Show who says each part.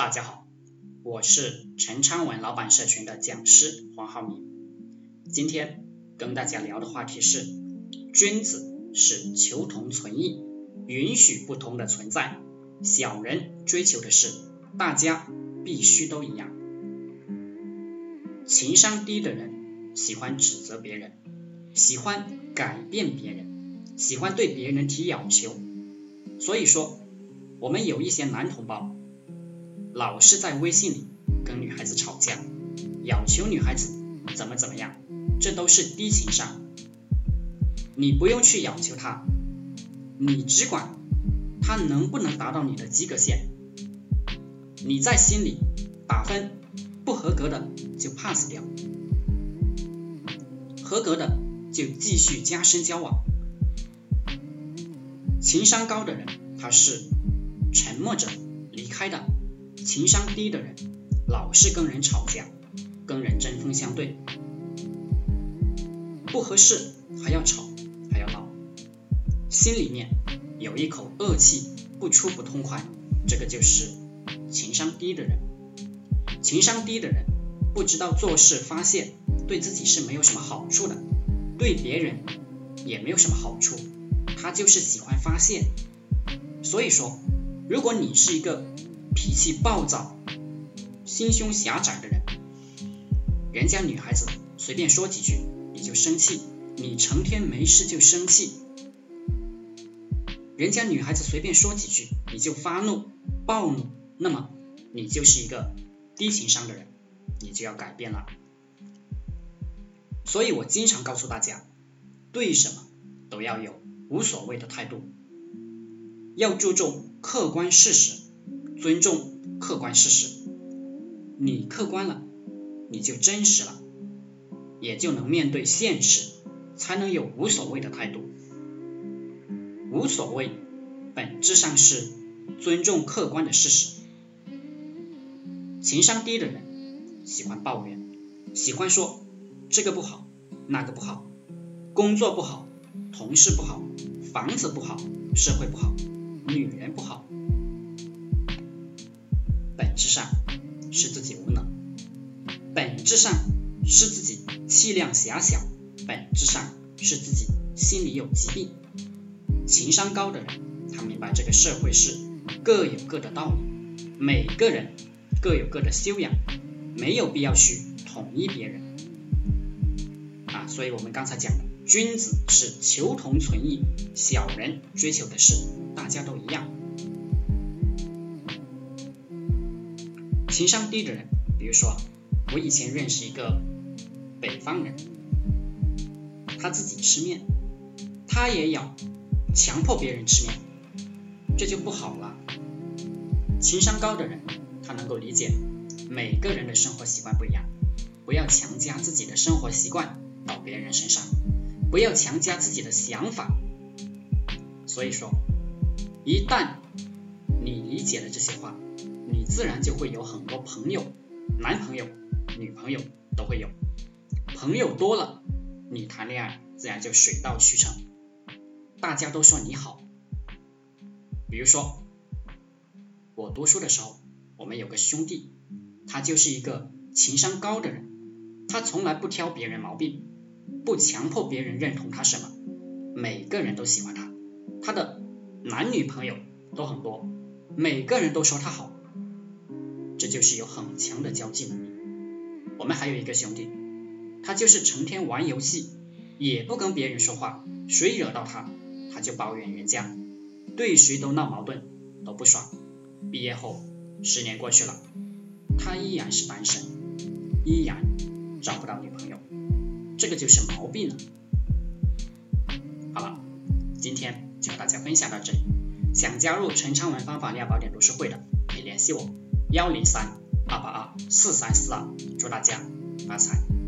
Speaker 1: 大家好，我是陈昌文老板社群的讲师黄浩明。今天跟大家聊的话题是：君子是求同存异，允许不同的存在；小人追求的是大家必须都一样。情商低的人喜欢指责别人，喜欢改变别人，喜欢对别人提要求。所以说，我们有一些男同胞老是在微信里跟女孩子吵架，要求女孩子怎么怎么样，这都是低情商。你不用去要求他，你只管他能不能达到你的及格线，你在心里打分。不合格的就 pass 掉，合格的就继续加深交往。情商高的人他是沉默着离开的，情商低的人老是跟人吵架，跟人针锋相对，不合适还要吵还要闹，心里面有一口恶气不出不痛快，这个就是情商低的人。情商低的人不知道做事发现对自己是没有什么好处的，对别人也没有什么好处，他就是喜欢发泄。所以说，如果你是一个脾气暴躁、心胸狭窄的人，人家女孩子随便说几句你就生气，你成天没事就生气，人家女孩子随便说几句你就发怒、暴怒，那么你就是一个。低情商的人，你就要改变了。所以我经常告诉大家，对什么都要有无所谓的态度，要注重客观事实，尊重客观事实。你客观了，你就真实了，也就能面对现实，才能有无所谓的态度。无所谓，本质上是尊重客观的事实。情商低的人喜欢抱怨，喜欢说这个不好，那个不好，工作不好，同事不好，房子不好，社会不好，女人不好。本质上是自己无能，本质上是自己气量狭小，本质上是自己心里有疾病。情商高的人，他明白这个社会是各有各的道理，每个人。各有各的修养，没有必要去统一别人啊。所以我们刚才讲的，君子是求同存异，小人追求的是大家都一样。情商低的人，比如说我以前认识一个北方人，他自己吃面，他也要强迫别人吃面，这就不好了。情商高的人。他能够理解每个人的生活习惯不一样，不要强加自己的生活习惯到别人身上，不要强加自己的想法。所以说，一旦你理解了这些话，你自然就会有很多朋友，男朋友、女朋友都会有。朋友多了，你谈恋爱自然就水到渠成，大家都说你好。比如说，我读书的时候。我们有个兄弟，他就是一个情商高的人，他从来不挑别人毛病，不强迫别人认同他什么，每个人都喜欢他，他的男女朋友都很多，每个人都说他好，这就是有很强的交际能力。我们还有一个兄弟，他就是成天玩游戏，也不跟别人说话，谁惹到他，他就抱怨人家，对谁都闹矛盾，都不爽，毕业后。十年过去了，他依然是单身，依然找不到女朋友，这个就是毛病了。好了，今天就和大家分享到这里。想加入陈昌文方法量宝典读书会的，可以联系我：幺零三二八二四三四二。祝大家发财！